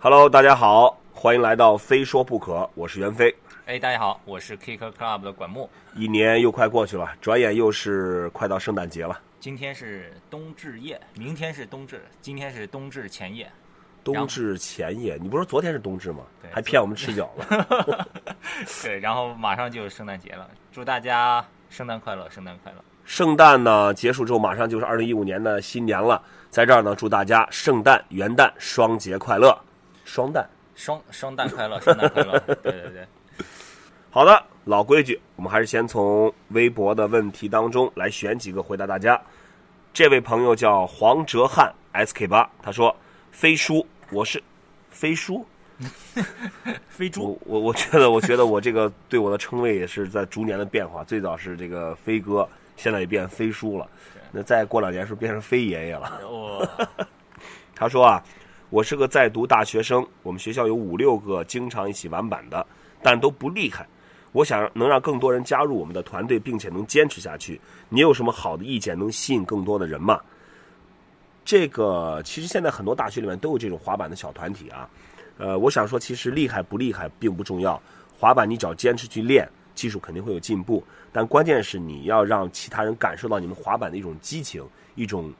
Hello，大家好，欢迎来到非说不可，我是袁飞。哎，大家好，我是 Kicker Club 的管木。一年又快过去了，转眼又是快到圣诞节了。今天是冬至夜，明天是冬至，今天是冬至前夜。冬至前夜，你不是说昨天是冬至吗？对还骗我们吃饺子。对，然后马上就是圣诞节了，祝大家圣诞快乐，圣诞快乐。圣诞呢结束之后，马上就是二零一五年的新年了。在这儿呢，祝大家圣诞、元旦双节快乐，双旦。双双旦快乐，圣诞快乐。对对对，好的，老规矩，我们还是先从微博的问题当中来选几个回答大家。这位朋友叫黄哲瀚 SK 八，他说：“飞叔，我是飞叔。”飞 猪我我我觉得，我觉得我这个对我的称谓也是在逐年的变化。最早是这个飞哥，现在也变飞叔了。那再过两年是变成飞爷爷了？哇，他说啊，我是个在读大学生，我们学校有五六个经常一起玩板的，但都不厉害。我想能让更多人加入我们的团队，并且能坚持下去。你有什么好的意见，能吸引更多的人吗？这个其实现在很多大学里面都有这种滑板的小团体啊。呃，我想说，其实厉害不厉害并不重要，滑板你只要坚持去练，技术肯定会有进步。但关键是你要让其他人感受到你们滑板的一种激情，一种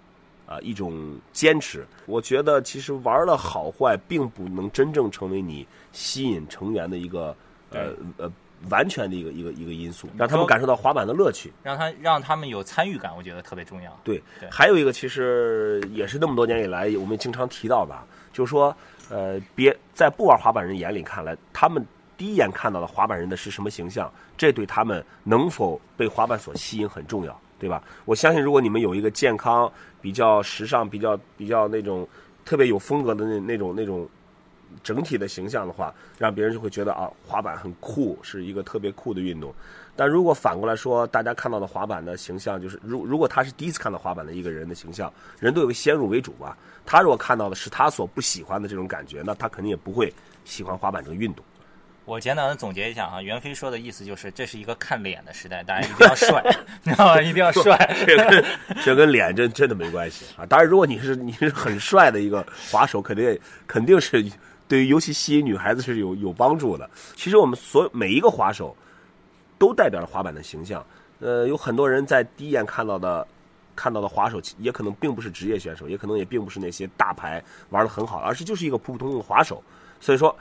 啊、一种坚持。我觉得其实玩的好坏并不能真正成为你吸引成员的一个呃呃完全的一个一个一个因素，让他们感受到滑板的乐趣。让他让他们有参与感，我觉得特别重要。对对，还有一个其实也是那么多年以来我们经常提到的啊，就是说，呃，别在不玩滑板人眼里看来，他们第一眼看到的滑板人的是什么形象，这对他们能否被滑板所吸引很重要，对吧？我相信，如果你们有一个健康、比较时尚、比较比较那种特别有风格的那那种那种整体的形象的话，让别人就会觉得啊，滑板很酷，是一个特别酷的运动。但如果反过来说，大家看到的滑板的形象，就是如如果他是第一次看到滑板的一个人的形象，人都有个先入为主吧。他如果看到的是他所不喜欢的这种感觉，那他肯定也不会喜欢滑板这个运动。我简短的总结一下啊，袁飞说的意思就是，这是一个看脸的时代，大家一定要帅，你知道吗？一定要帅。这跟这跟脸真真的没关系啊！当然，如果你是你是很帅的一个滑手，肯定肯定是对于尤其吸引女孩子是有有帮助的。其实我们所每一个滑手都代表了滑板的形象。呃，有很多人在第一眼看到的看到的滑手，也可能并不是职业选手，也可能也并不是那些大牌玩的很好，而是就是一个普普通通的滑手。所以说，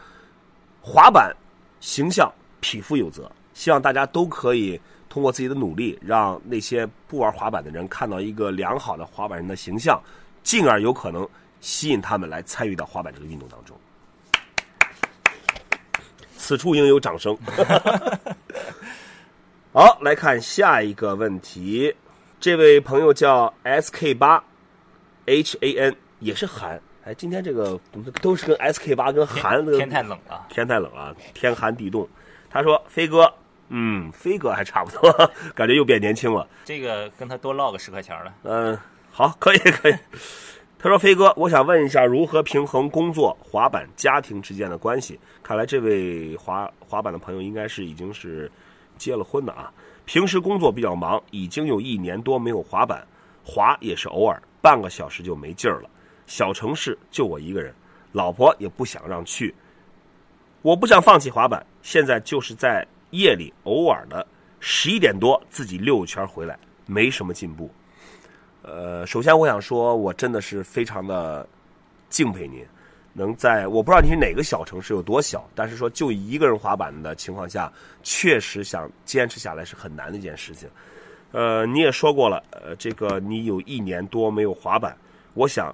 滑板形象匹夫有责，希望大家都可以通过自己的努力，让那些不玩滑板的人看到一个良好的滑板人的形象，进而有可能吸引他们来参与到滑板这个运动当中。此处应有掌声。好，来看下一个问题，这位朋友叫 SK 八 H A N，也是韩。哎，今天这个都是跟 SK 八跟韩的天太冷了，天太冷了，天寒地冻。他说：“飞哥，嗯，飞哥还差不多，感觉又变年轻了。这个跟他多唠个十块钱了。嗯，好，可以，可以。”他说：“飞哥，我想问一下，如何平衡工作、滑板、家庭之间的关系？看来这位滑滑板的朋友应该是已经是结了婚的啊。平时工作比较忙，已经有一年多没有滑板，滑也是偶尔，半个小时就没劲儿了。小城市就我一个人，老婆也不想让去。我不想放弃滑板，现在就是在夜里偶尔的十一点多自己溜一圈回来，没什么进步。呃，首先我想说，我真的是非常的敬佩您，能在我不知道你是哪个小城市有多小，但是说就一个人滑板的情况下，确实想坚持下来是很难的一件事情。呃，你也说过了，呃，这个你有一年多没有滑板，我想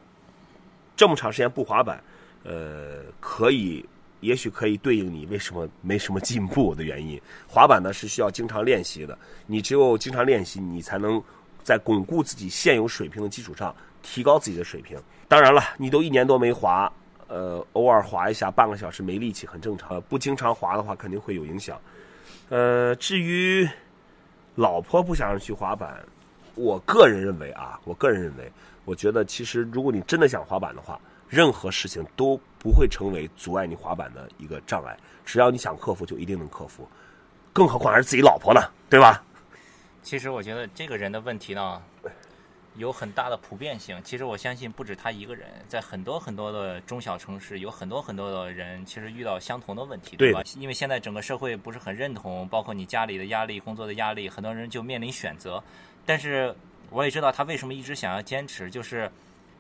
这么长时间不滑板，呃，可以，也许可以对应你为什么没什么进步的原因。滑板呢是需要经常练习的，你只有经常练习，你才能在巩固自己现有水平的基础上提高自己的水平。当然了，你都一年多没滑，呃，偶尔滑一下半个小时没力气很正常。不经常滑的话，肯定会有影响。呃，至于老婆不想让去滑板，我个人认为啊，我个人认为，我觉得其实如果你真的想滑板的话，任何事情都不会成为阻碍你滑板的一个障碍。只要你想克服，就一定能克服。更何况还是自己老婆呢，对吧？其实我觉得这个人的问题呢，有很大的普遍性。其实我相信，不止他一个人，在很多很多的中小城市，有很多很多的人其实遇到相同的问题，对吧？因为现在整个社会不是很认同，包括你家里的压力、工作的压力，很多人就面临选择。但是我也知道他为什么一直想要坚持，就是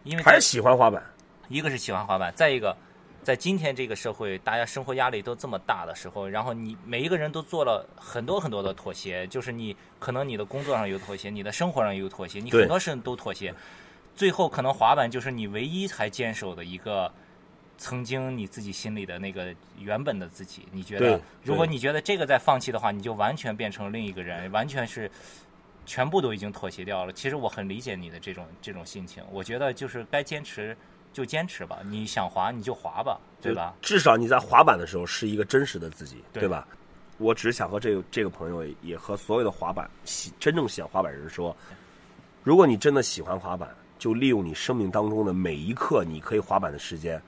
因为还是喜欢滑板。一个是喜欢滑板，再一个，在今天这个社会，大家生活压力都这么大的时候，然后你每一个人都做了很多很多的妥协，就是你可能你的工作上有妥协，你的生活上有妥协，你很多事情都妥协，最后可能滑板就是你唯一还坚守的一个。曾经你自己心里的那个原本的自己，你觉得，如果你觉得这个再放弃的话，你就完全变成另一个人，完全是全部都已经妥协掉了。其实我很理解你的这种这种心情，我觉得就是该坚持就坚持吧，你想滑你就滑吧，对吧？至少你在滑板的时候是一个真实的自己，对对吧？我只是想和这个这个朋友，也和所有的滑板喜真正喜欢滑板人说，如果你真的喜欢滑板，就利用你生命当中的每一刻你可以滑板的时间，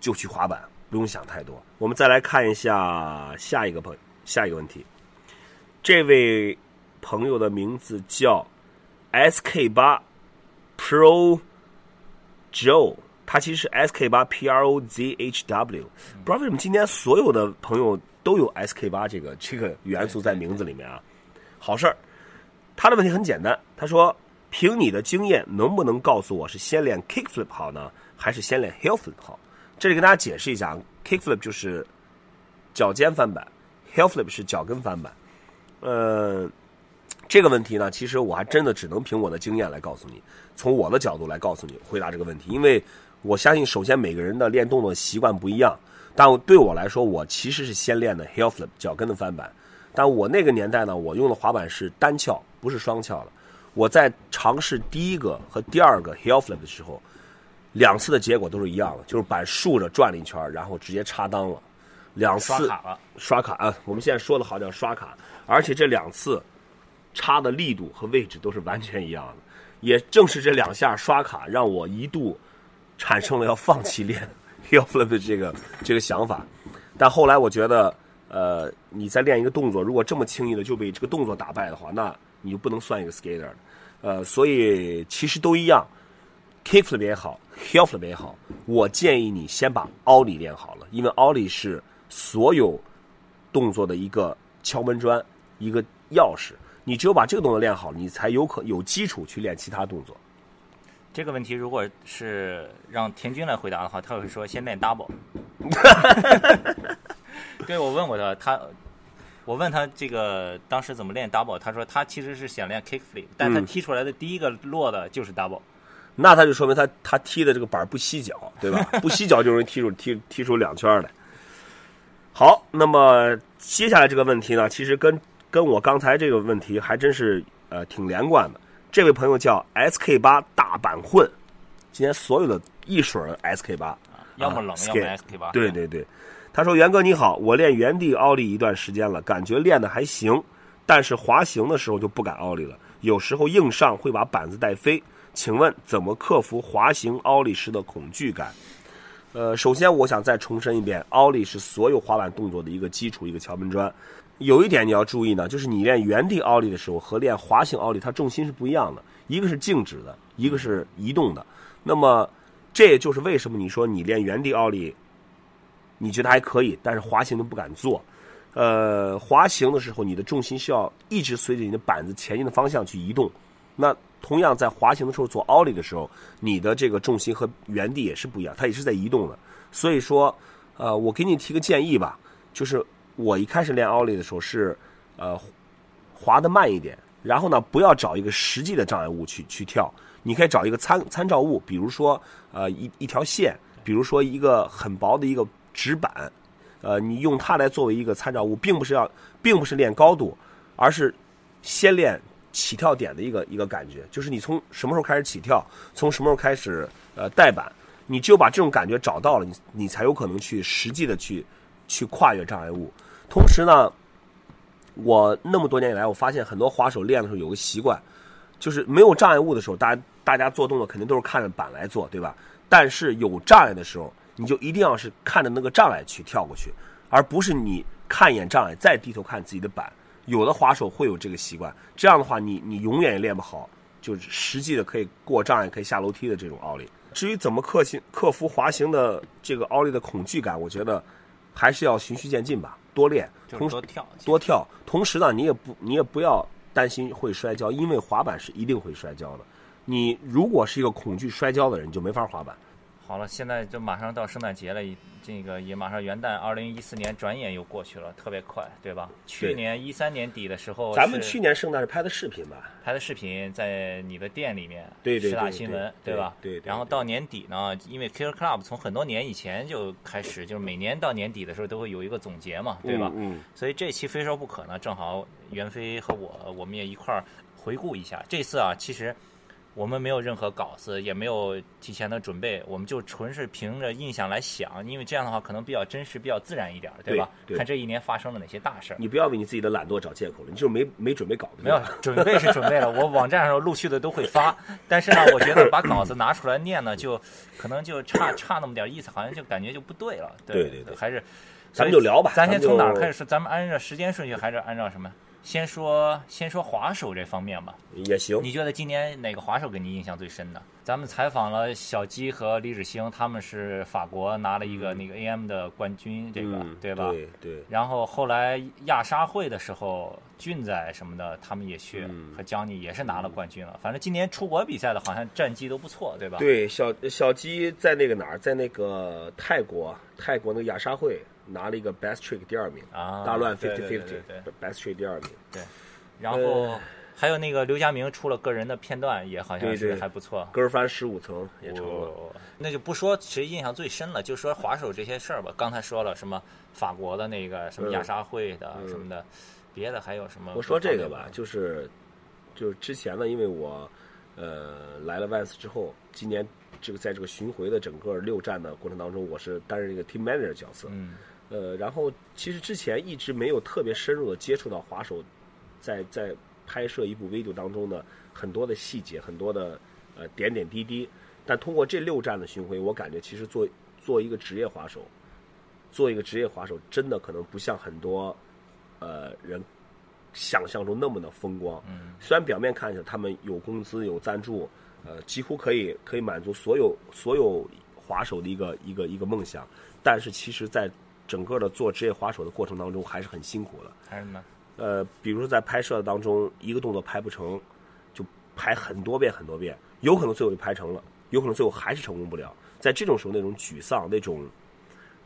就去滑板，不用想太多。我们再来看一下下一个朋下一个问题，这位朋友的名字叫 SK 八 Pro Joe，他其实是 SK 八 P R O Z H W，不知道为什么今天所有的朋友都有 SK 八这个这个元素在名字里面啊，好事儿。他的问题很简单，他说：“凭你的经验，能不能告诉我是先练 kickflip 好呢，还是先练 heel flip 好？”这里跟大家解释一下，kickflip 就是脚尖翻板，heel flip 是脚跟翻板。呃，这个问题呢，其实我还真的只能凭我的经验来告诉你，从我的角度来告诉你回答这个问题，因为我相信，首先每个人的练动作习惯不一样，但对我来说，我其实是先练的 heel flip 脚跟的翻板，但我那个年代呢，我用的滑板是单翘，不是双翘了。我在尝试第一个和第二个 heel flip 的时候，两次的结果都是一样的，就是板竖着转了一圈，然后直接插裆了。两次刷卡了，刷卡啊，我们现在说的好叫刷卡，而且这两次插的力度和位置都是完全一样的。也正是这两下刷卡，让我一度产生了要放弃练 heel flip 的这个这个想法。但后来我觉得，呃，你在练一个动作，如果这么轻易的就被这个动作打败的话，那你就不能算一个 skater 了。呃，所以其实都一样，kick flip 也好，heel flip 也好，我建议你先把奥利练好了，因为奥利是所有动作的一个敲门砖，一个钥匙。你只有把这个动作练好，你才有可有基础去练其他动作。这个问题如果是让田军来回答的话，他会说先练 double。对，我问过他，他我问他这个当时怎么练 double，他说他其实是想练 kick flip，但他嗯踢出来的第一个落的就是 double。那他就说明他他踢的这个板儿不吸脚，对吧？不吸脚就容易踢出踢踢出两圈来。好，那么接下来这个问题呢，其实跟跟我刚才这个问题还真是呃挺连贯的。这位朋友叫 SK 八大板混，今天所有的一水儿 SK 八，要么冷，啊要么 skate SK 八。对对对，他说：“元哥你好，我练原地奥利一段时间了，感觉练的还行，但是滑行的时候就不敢奥利了，有时候硬上会把板子带飞。请问怎么克服滑行奥利时的恐惧感？”呃，首先我想再重申一遍，奥利是所有滑板动作的一个基础，一个敲门砖。有一点你要注意呢，就是你练原地奥利的时候和练滑行奥利，它重心是不一样的，一个是静止的，一个是移动的。那么这也就是为什么你说你练原地奥利，你觉得还可以，但是滑行都不敢做。呃，滑行的时候，你的重心需要一直随着你的板子前进的方向去移动。那同样在滑行的时候做奥利的时候，你的这个重心和原地也是不一样，它也是在移动的。所以说，呃，我给你提个建议吧，就是我一开始练奥利的时候是，呃，滑得慢一点，然后呢，不要找一个实际的障碍物去去跳，你可以找一个参参照物，比如说呃一一条线，比如说一个很薄的一个纸板，呃，你用它来作为一个参照物，并不是要，并不是练高度，而是先练起跳点的一个一个感觉，就是你从什么时候开始起跳，从什么时候开始呃带板，你只有把这种感觉找到了，你你才有可能去实际的去去跨越障碍物。同时呢，我那么多年以来，我发现很多滑手练的时候有个习惯，就是没有障碍物的时候，大家大家做动作肯定都是看着板来做，对吧？但是有障碍的时候，你就一定要是看着那个障碍去跳过去，而不是你看一眼障碍再低头看自己的板。有的滑手会有这个习惯，这样的话你你永远也练不好，就是实际的可以过障碍、可以下楼梯的这种奥利。至于怎么克行克服滑行的这个奥利的恐惧感，我觉得还是要循序渐进吧，多练，同时多跳，多跳。同时呢，你也不你也不要担心会摔跤，因为滑板是一定会摔跤的。你如果是一个恐惧摔跤的人，你就没法滑板。好了，现在就马上到圣诞节了，这个也马上元旦，二零一四年转眼又过去了，特别快，对吧？去年一三年底的时候，咱们去年圣诞是拍的视频吧？拍的视频在你的店里面，对对十大新闻，对吧？对。然后到年底呢，因为 Killer Club 从很多年以前就开始，就是每年到年底的时候都会有一个总结嘛，对吧？嗯。所以这期非说不可呢，正好袁飞和我，我们也一块儿回顾一下。这次啊，其实。我们没有任何稿子，也没有提前的准备，我们就纯是凭着印象来想，因为这样的话可能比较真实、比较自然一点，对吧？看这一年发生了哪些大事儿。你不要为你自己的懒惰找借口了，你就是没没准备稿子。没有 准备是准备了，我网站上陆续的都会发，但是呢，我觉得把稿子拿出来念呢，就可能就差差那么点意思，好像就感觉就不对了。对对对，还是咱们就聊吧。咱先从哪儿开始说？咱们按照时间顺序，还是按照什么？先说先说滑手这方面吧，也行。你觉得今年哪个滑手给你印象最深的？咱们采访了小鸡和李志兴，他们是法国拿了一个那个 AM 的冠军，这个对吧？对对。然后后来亚沙会的时候，俊仔什么的他们也去，和江妮也是拿了冠军了。反正今年出国比赛的好像战绩都不错，对吧？对，小小鸡在那个哪儿，在那个泰国，泰国那个亚沙会。拿了一个 best trick 第二名啊，大乱 fifty fifty best trick 第二名。对，然后还有那个刘佳明出了个人的片段，也好像是还不错，歌翻十五层也成了。那就不说谁印象最深了，就说滑手这些事儿吧。刚才说了什么法国的那个什么亚沙会的什么的，别的还有什么？我说这个吧，就是就是之前呢，因为我呃来了 Vans 之后，今年这个在这个巡回的整个六站的过程当中，我是担任一个 team manager 角色。嗯。呃，然后其实之前一直没有特别深入的接触到滑手，在在拍摄一部 video 当中的很多的细节，很多的呃点点滴滴。但通过这六站的巡回，我感觉其实做做一个职业滑手，做一个职业滑手，真的可能不像很多呃人想象中那么的风光。嗯。虽然表面看起来他们有工资有赞助，呃，几乎可以可以满足所有所有滑手的一个一个一个梦想，但是其实，在整个的做职业滑手的过程当中还是很辛苦的。还是什么？呃，比如说在拍摄当中，一个动作拍不成，就拍很多遍很多遍，有可能最后就拍成了，有可能最后还是成功不了。在这种时候，那种沮丧、那种、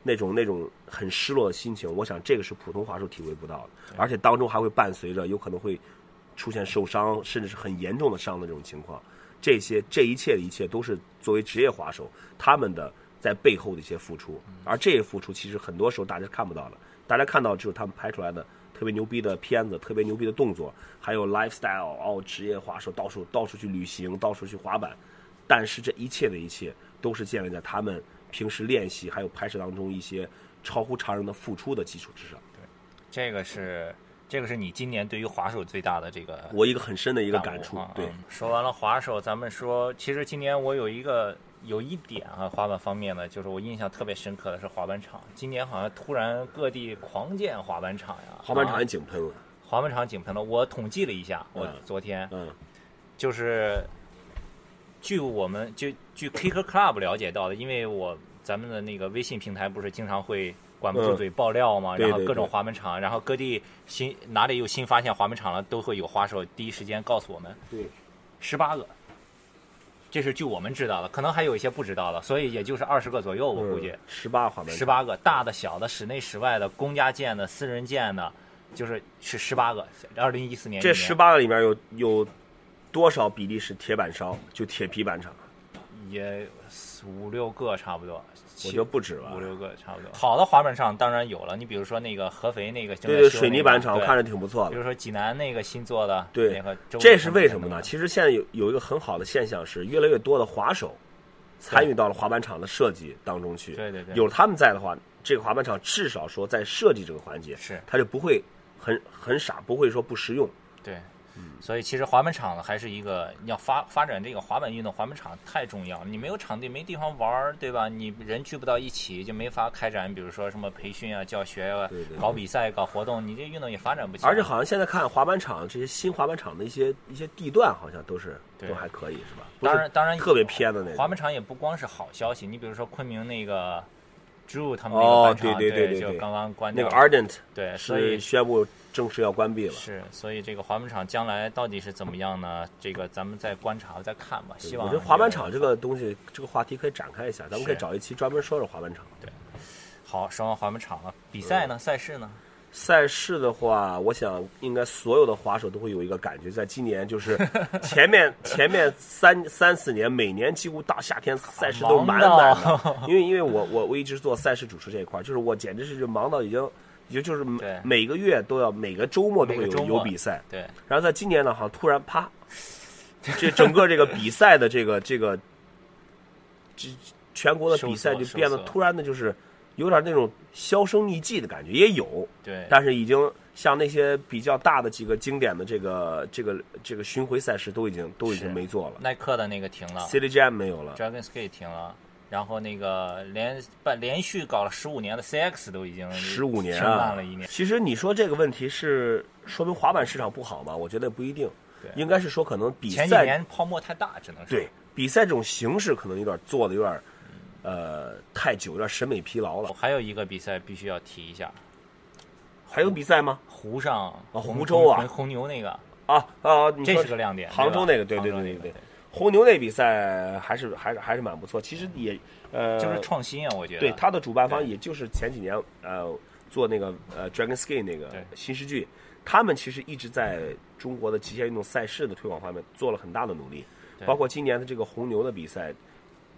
那种、那种很失落的心情，我想这个是普通滑手体会不到的。而且当中还会伴随着有可能会出现受伤，甚至是很严重的伤的这种情况。这些、这一切的一切，都是作为职业滑手他们的。在背后的一些付出，而这些付出其实很多时候大家看不到的。大家看到就是他们拍出来的特别牛逼的片子、特别牛逼的动作，还有 lifestyle 哦，职业滑手到处到处去旅行，到处去滑板。但是这一切的一切都是建立在他们平时练习还有拍摄当中一些超乎常人的付出的基础之上。对，这个是这个是你今年对于滑手最大的这个我一个很深的一个感触。对，说完了滑手，咱们说，其实今年我有一个。有一点啊，滑板方面呢，就是我印象特别深刻的是滑板场。今年好像突然各地狂建滑板场呀，滑板场井喷了。滑板场井喷了。我统计了一下，我昨天，嗯，就是据我们就据 Kicker Club 了解到的，因为我咱们的那个微信平台不是经常会管不住嘴爆料嘛，然后各种滑板场，然后各地新哪里有新发现滑板场了，都会有滑手第一时间告诉我们。对，十八个。这是据我们知道的，可能还有一些不知道的，所以也就是二十个左右，我估计。十八滑板。十八个，大的、小的、室内、室外的、公家建的、私人建的，就是是十八个。二零一四年。这十八个里面有有多少比例是铁板烧？就铁皮板厂？也五六个差不多。我觉得不止吧，五六个差不多。好的滑板场当然有了，你比如说那个合肥那个，对对，水泥板厂看着挺不错的。比如说济南那个新做的，对，那个这是为什么呢？其实现在有有一个很好的现象是，越来越多的滑手参与到了滑板场的设计当中去。对对对，有他们在的话，这个滑板场至少说在设计这个环节，是他就不会很很傻，不会说不实用。对，所以其实滑板场呢，还是一个要发发展这个滑板运动，滑板场太重要了。你没有场地，没地方玩儿，对吧？你人聚不到一起，就没法开展，比如说什么培训啊、教学啊对对、搞比赛、搞活动，你这运动也发展不起来。而且好像现在看滑板场这些新滑板场的一些一些地段，好像都是都还可以，是吧？当然，当然特别偏的那个。滑板场也不光是好消息，你比如说昆明那个 Drew 他们那哦个板场，对对对对对就刚刚关掉那个。Ardent 对，所以宣布正式要关闭了。是，所以这个滑板场将来到底是怎么样呢？这个咱们再观察再看吧。希望我觉得滑板场这个东西，这个话题可以展开一下，咱们可以找一期专门说说滑板场。对好，说完滑板场了，比赛呢？赛事呢？赛事的话，我想应该所有的滑手都会有一个感觉，在今年就是 前面前面三三四年，每年几乎大夏天赛事都忙满满的。因为因为我我我一直做赛事主持这一块儿，就是我简直是就忙到已经。也就是每每个月都要每个周末都会有有比赛，对，然后在今年呢，好像突然啪，这整个这个比赛的这个这个，这全国的比赛就变得突然的就是有点那种销声匿迹的感觉，也有，对，但是已经像那些比较大的几个经典的这个这个这个巡回赛事都已经都已经没做了。耐克的那个停了，City Jam 没有了，，Dragon Skate 停了。然后那个连办连续搞了十五年的 CX 都已经十五年停啊办了一年，其实你说这个问题是说明滑板市场不好吗？我觉得不一定对，应该是说可能比前几赛年泡沫太大，只能是对比赛这种形式可能有点做的有点呃太久，有点审美疲劳了。还有一个比赛必须要提一下，还有比赛吗？湖上啊湖州啊红红牛那个，啊啊！这是个亮点。杭州那个，对对对对对红牛那比赛还是还是还是蛮不错。其实也呃，就是创新啊，我觉得。对他的主办方，也就是前几年呃做那个呃 Dragon Ski 那个新世纪，他们其实一直在中国的极限运动赛事的推广方面做了很大的努力，包括今年的这个红牛的比赛，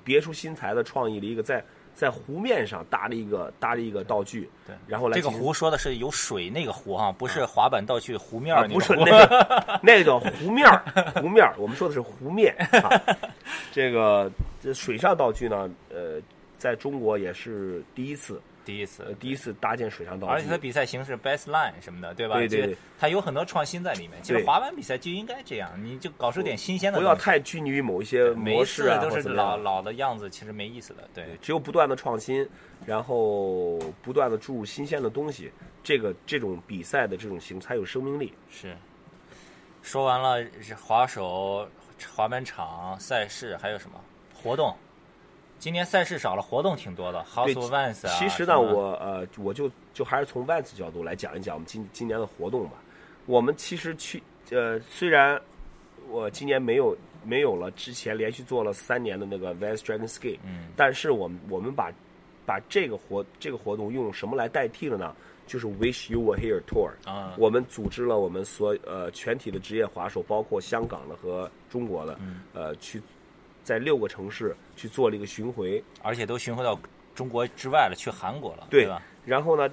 别出心裁的创意了一个在在湖面上搭了一个搭了一个道具，对然后来这个湖说的是有水那个湖哈，不是滑板道具湖面。不是那个，那个叫湖面儿，湖面儿，我们说的是湖面啊。这个这水上道具呢，呃，在中国也是第一次，第一次呃，，第一次搭建水上道具，而且它比赛形式 best line 什么的，对吧？对对对它有很多创新在里面。其实滑板比赛就应该这样，你就搞出点新鲜的不。要太拘泥于某一些每一模式啊，次都是老老的样子，其实没意思的。对，只有不断的创新，然后不断的注入新鲜的东西，这个这种比赛的这种形才有生命力。是。说完了滑手、滑板场、赛事，还有什么活动？今年赛事少了，活动挺多的对，House of Vans 啊。其实呢，我呃，我就就还是从 Vans 角度来讲一讲我们今今年的活动吧。我们其实去呃，虽然我今年没有没有了之前连续做了三年的那个 Vans Dragon Ski，嗯，但是我们我们把把这个活这个活动用什么来代替了呢？就是 Wish You Were Here Tour。啊，我们组织了我们所呃全体的职业滑手，包括香港的和中国的，嗯呃，去在六个城市去做了一个巡回。而且都巡回到中国之外了，去韩国了，对吧？然后呢，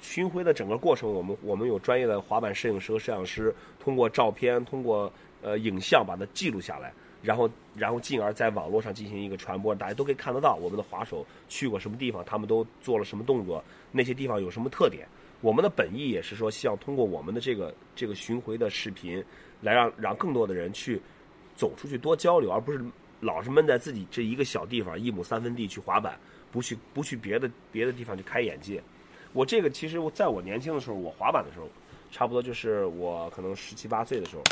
巡回的整个过程，我们我们有专业的滑板摄影师和摄像师，通过照片，通过呃影像把它记录下来，然后然后进而在网络上进行一个传播，大家都可以看得到我们的滑手去过什么地方，他们都做了什么动作，那些地方有什么特点。我们的本意也是说，希望通过我们的这个这个巡回的视频，来让让更多的人去走出去多交流，而不是老是闷在自己这一个小地方一亩三分地去滑板，不去不去别的别的地方去开眼界。我这个其实我在我年轻的时候，我滑板的时候，差不多就是我可能十七八岁的时候，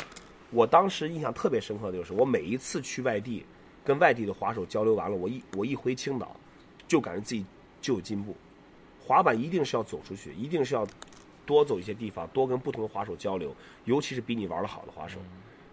我当时印象特别深刻的就是，我每一次去外地，跟外地的滑手交流完了，我一我一回青岛，就感觉自己就有进步。滑板一定是要走出去，一定是要多走一些地方，多跟不同的滑手交流，尤其是比你玩的好的滑手。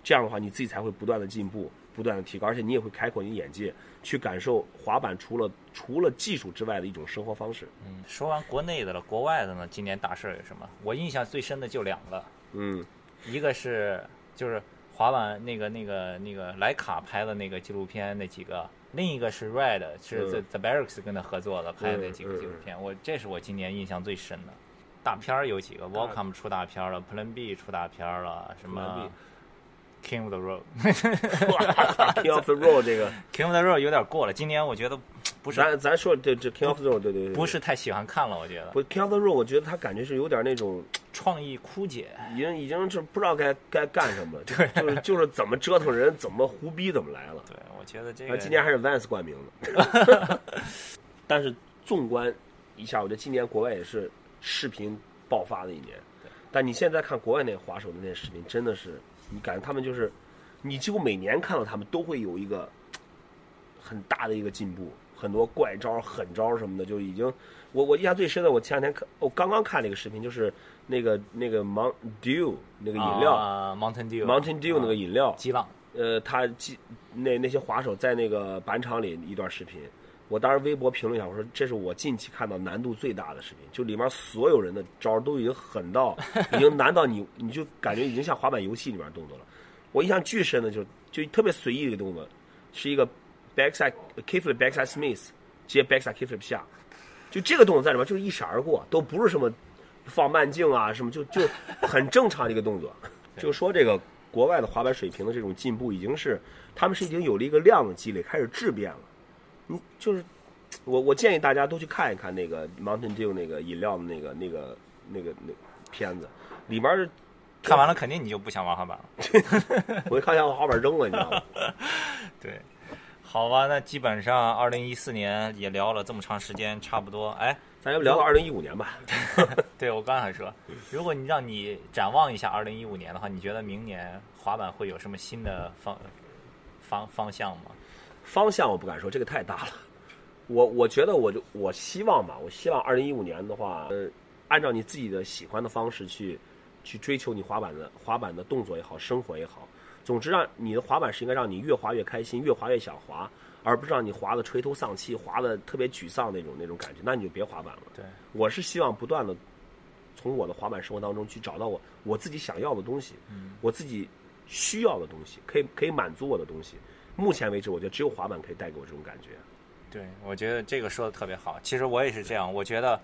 这样的话，你自己才会不断的进步，不断的提高，而且你也会开阔你的眼界，去感受滑板除了除了技术之外的一种生活方式。嗯，说完国内的了，国外的呢？今年大事儿有什么？我印象最深的就两个，嗯，一个是就是滑板那个那个那个莱卡拍的那个纪录片那几个，另一个是 Red 是嗯 The The Barracks 跟他合作的拍的那几个纪录片，我这是我今年印象最深的。大片儿有几个，Welcome 出大片儿了，Plan B 出大片儿了，什么 King of the Road。King of the Road 这个，King of the Road 有点过了，今年我觉得不是咱咱说这这 King of the Road，对对对，不是太喜欢看了，我觉得。不 King of the Road，我觉得他感觉是有点那种创意枯竭。已经已经是不知道该该干什么了，对，就是就是怎么折腾人，怎么胡逼怎么来了。对，我觉得这今年还是 Vans 冠名的，但是纵观一下，我觉得今年国外也是视频爆发的一年。但你现在看国外那个滑手的那些视频，真的是你感觉他们就是，你几乎每年看到他们都会有一个很大的一个进步，很多怪招、狠招什么的，就已经我我印象最深的，我前两天看，我刚刚看了一个视频，就是那个那个 Mount Dew 那个饮料、啊，Mountain Dew Mountain Dew 那个饮料，激浪，呃，他记那那些滑手在那个板场里一段视频，我当时微博评论一下，我说这是我近期看到难度最大的视频，就里面所有人的招儿都已经狠到，已经难到你你就感觉已经像滑板游戏里面的动作了。我印象巨深的就就特别随意的一个动作，是一个 backside kickflip backside Smith 接 backside kickflip 下，就这个动作在里面就是一闪而过，都不是什么放慢镜啊什么，就就很正常的一个动作。就说这个国外的滑板水平的这种进步，已经是他们是已经有了一个量的积累，开始质变了。你就是我我建议大家都去看一看那个 Mountain Dew 那个饮料的那个那个那个那个片子，里面儿看完了肯定你就不想玩滑板了。我一看想把滑板扔了，你知道吗？对，好吧，那基本上二零一四年也聊了这么长时间，差不多。哎，咱就聊到二零一五年吧。对我刚才说，如果你让你展望一下二零一五年的话，你觉得明年滑板会有什么新的方方方向吗？方向我不敢说，这个太大了。我我觉得我就我希望吧，我希望二零一五年的话，呃，按照你自己的喜欢的方式去去追求你滑板的滑板的动作也好，生活也好，总之让你的滑板是应该让你越滑越开心，越滑越想滑，而不是让你滑的垂头丧气，滑的特别沮丧那种那种感觉，那你就别滑板了。对，我是希望不断的从我的滑板生活当中去找到我我自己想要的东西，我自己需要的东西，可以可以满足我的东西。目前为止，我觉得只有滑板可以带给我这种感觉。对，我觉得这个说的特别好。其实我也是这样，我觉得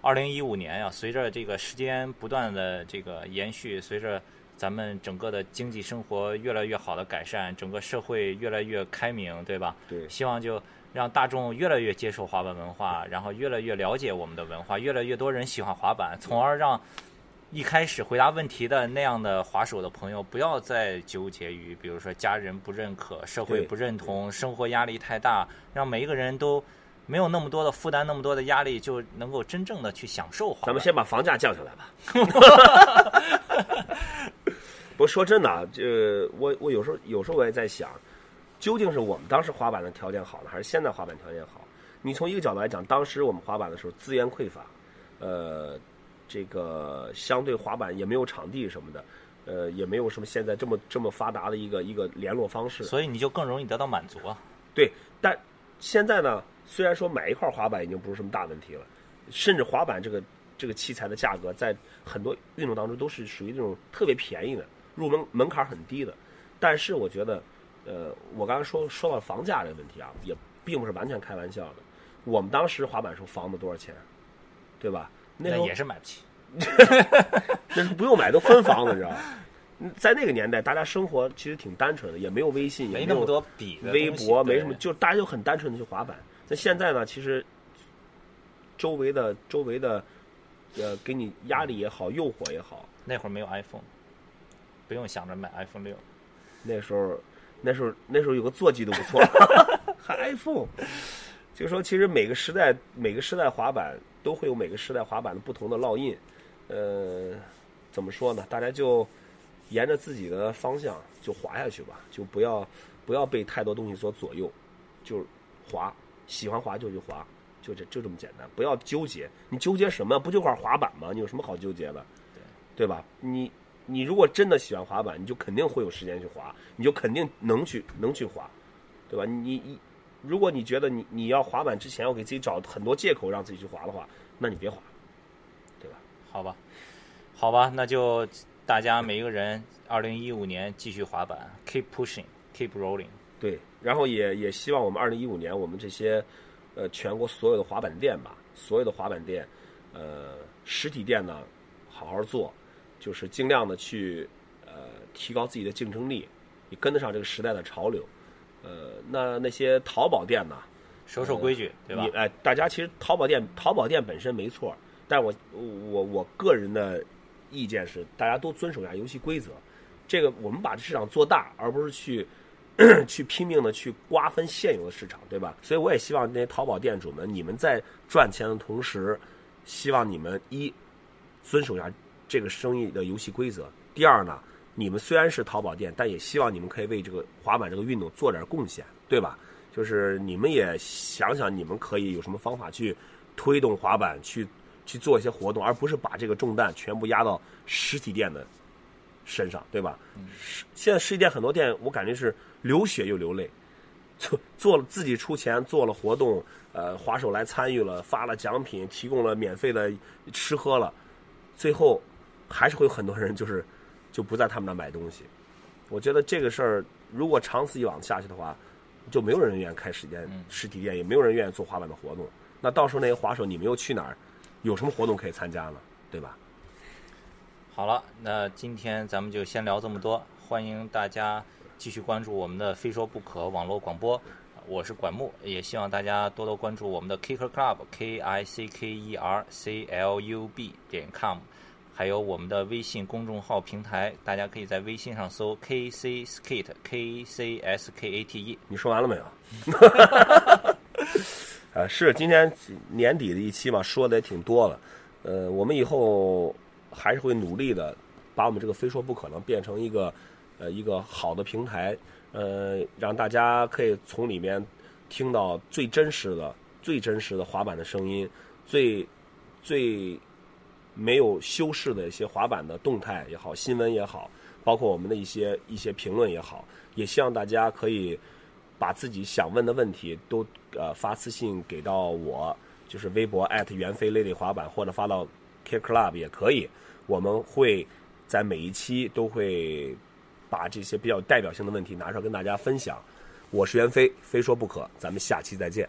二零一五年呀、随着这个时间不断的这个延续，随着咱们整个的经济生活越来越好的改善，整个社会越来越开明，对吧？对希望就让大众越来越接受滑板文化，然后越来越了解我们的文化，越来越多人喜欢滑板，从而让一开始回答问题的那样的滑手的朋友不要再纠结于，比如说家人不认可、社会不认同、生活压力太大，让每一个人都没有那么多的负担、那么多的压力，就能够真正的去享受滑。咱们先把房价降下来吧。不说真的啊，这我我有时候有时候我也在想，究竟是我们当时滑板的条件好呢，还是现在滑板条件好？你从一个角度来讲，当时我们滑板的时候资源匮乏，呃，这个相对滑板也没有场地什么的，呃，也没有什么现在这么这么发达的一个一个联络方式。所以你就更容易得到满足啊。对，但现在呢，虽然说买一块滑板已经不是什么大问题了，甚至滑板这个这个器材的价格在很多运动当中都是属于那种特别便宜的，入门门槛很低的。但是我觉得，呃，我刚才说说到房价这个问题啊，也并不是完全开玩笑的。我们当时滑板时候房子多少钱，对吧？那时候也是买不起。那是不用买都分房子，你知道在那个年代，大家生活其实挺单纯的，也没有微信，也没那么多比微博，没什么，就大家就很单纯的去滑板。那现在呢，其实周围的周围的呃，给你压力也好，诱惑也好，那会儿没有 iPhone，不用想着买 iPhone 六。那时候那时候那时候有个座机都不错，还 iPhone。就说其实每个时代每个时代滑板都会有每个时代滑板的不同的烙印，呃，怎么说呢？大家就沿着自己的方向就滑下去吧，就不要不要被太多东西所左右，就滑，喜欢滑就去滑，就这就这么简单，不要纠结。你纠结什么？不就块滑板吗？你有什么好纠结的？对吧？你你如果真的喜欢滑板，你就肯定会有时间去滑，你就肯定能去能去滑，对吧？你你如果你觉得你你要滑板之前要给自己找很多借口让自己去滑的话，那你别滑，对吧？好吧，好吧，那就大家每一个人，二零一五年继续滑板，keep pushing，keep rolling。对，然后也也希望我们二零一五年我们这些呃全国所有的滑板店吧，所有的滑板店，呃实体店呢好好做，就是尽量的去呃提高自己的竞争力，也跟得上这个时代的潮流。呃，那那些淘宝店呢，守守规矩，对吧你？哎、大家其实淘宝店淘宝店本身没错，但我我我个人的意见是大家都遵守一下游戏规则。这个我们把这市场做大，而不是去 去拼命的去瓜分现有的市场，对吧？所以我也希望那些淘宝店主们，你们在赚钱的同时，希望你们一遵守一下这个生意的游戏规则。第二呢，你们虽然是淘宝店，但也希望你们可以为这个滑板这个运动做点贡献，对吧？就是你们也想想，你们可以有什么方法去推动滑板，去去做一些活动，而不是把这个重担全部压到实体店的身上，对吧？实现在实体店很多店，我感觉是流血又流泪，做做了自己出钱做了活动，呃，滑手来参与了，发了奖品，提供了免费的吃喝了，最后还是会有很多人就是就不在他们那买东西。我觉得这个事儿如果长此以往下去的话，就没有人愿意开实体店，实体店也没有人愿意做滑板的活动。那到时候那些滑手，你们又去哪儿？有什么活动可以参加呢？对吧？好了，那今天咱们就先聊这么多。欢迎大家继续关注我们的“非说不可”网络广播，我是管木，也希望大家多多关注我们的 Kicker Club K I C K E R C L U B 点 com，还有我们的微信公众号平台，大家可以在微信上搜 K C Skate K C S K A T E。你说完了没有？啊，是今天年底的一期嘛，说的也挺多了。呃，我们以后还是会努力的，把我们这个非说不可能变成一个呃一个好的平台，呃，让大家可以从里面听到最真实的、最真实的滑板的声音，最最没有修饰的一些滑板的动态也好，新闻也好，包括我们的一些一些评论也好，也希望大家可以把自己想问的问题都呃发私信给到我，就是微博艾特袁飞累累滑板，或者发到 K Club 也可以。我们会在每一期都会把这些比较代表性的问题拿出来跟大家分享。我是袁飞，非说不可，咱们下期再见。